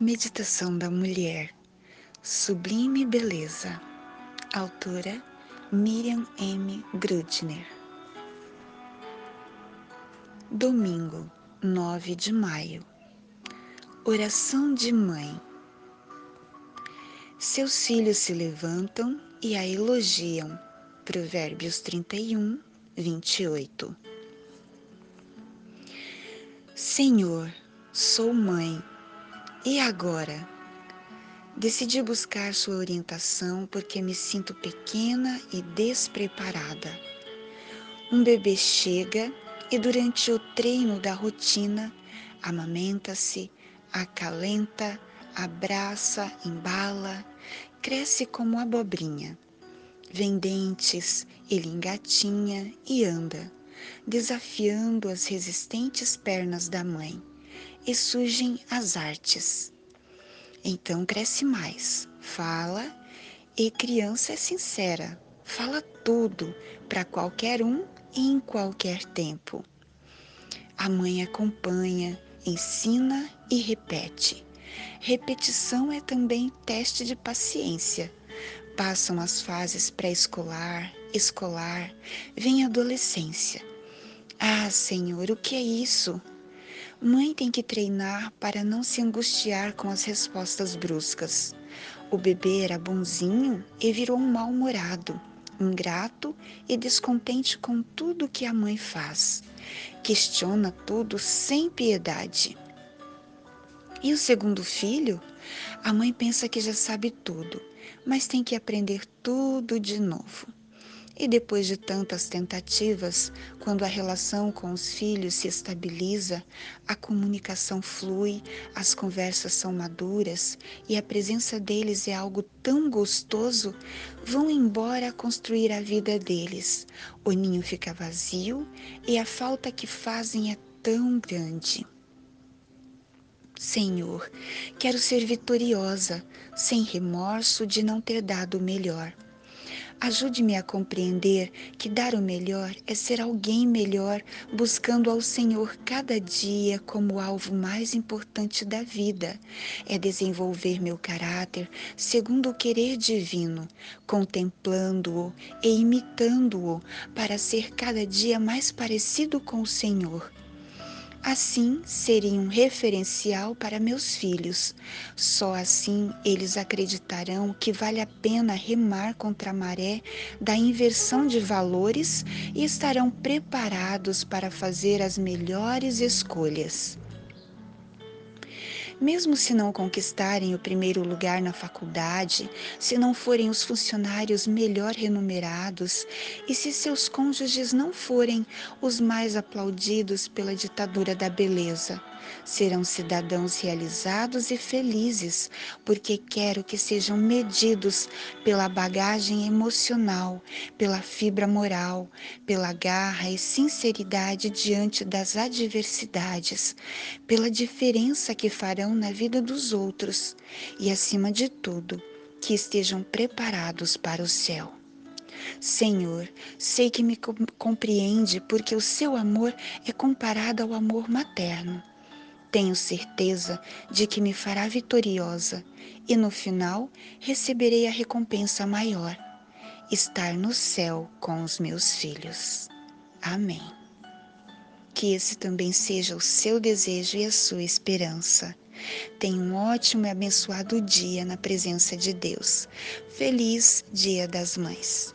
Meditação da Mulher, Sublime Beleza, autora Miriam M. Grudner. Domingo, 9 de maio. Oração de Mãe. Seus filhos se levantam e a elogiam. Provérbios 31, 28. Senhor, sou mãe e agora? Decidi buscar sua orientação porque me sinto pequena e despreparada. Um bebê chega e, durante o treino da rotina, amamenta-se, acalenta, abraça, embala, cresce como abobrinha. Vem dentes, ele engatinha e anda, desafiando as resistentes pernas da mãe e surgem as artes. Então cresce mais, fala e criança é sincera, fala tudo para qualquer um e em qualquer tempo. A mãe acompanha, ensina e repete. Repetição é também teste de paciência. Passam as fases pré-escolar, escolar, vem a adolescência. Ah, Senhor, o que é isso? Mãe tem que treinar para não se angustiar com as respostas bruscas. O bebê era bonzinho e virou um mal-humorado, ingrato e descontente com tudo que a mãe faz. Questiona tudo sem piedade. E o segundo filho? A mãe pensa que já sabe tudo, mas tem que aprender tudo de novo. E depois de tantas tentativas, quando a relação com os filhos se estabiliza, a comunicação flui, as conversas são maduras e a presença deles é algo tão gostoso, vão embora construir a vida deles. O ninho fica vazio e a falta que fazem é tão grande. Senhor, quero ser vitoriosa, sem remorso de não ter dado o melhor. Ajude-me a compreender que dar o melhor é ser alguém melhor, buscando ao Senhor cada dia como o alvo mais importante da vida. É desenvolver meu caráter segundo o querer divino, contemplando-o e imitando-o para ser cada dia mais parecido com o Senhor. Assim, seria um referencial para meus filhos. Só assim eles acreditarão que vale a pena remar contra a maré da inversão de valores e estarão preparados para fazer as melhores escolhas. Mesmo se não conquistarem o primeiro lugar na faculdade, se não forem os funcionários melhor remunerados e se seus cônjuges não forem os mais aplaudidos pela ditadura da beleza, serão cidadãos realizados e felizes, porque quero que sejam medidos pela bagagem emocional, pela fibra moral, pela garra e sinceridade diante das adversidades, pela diferença que farão na vida dos outros e, acima de tudo, que estejam preparados para o céu. Senhor, sei que me compreende porque o seu amor é comparado ao amor materno. Tenho certeza de que me fará vitoriosa e no final receberei a recompensa maior: estar no céu com os meus filhos. Amém. Que esse também seja o seu desejo e a sua esperança. Tenha um ótimo e abençoado dia na presença de Deus. Feliz Dia das Mães.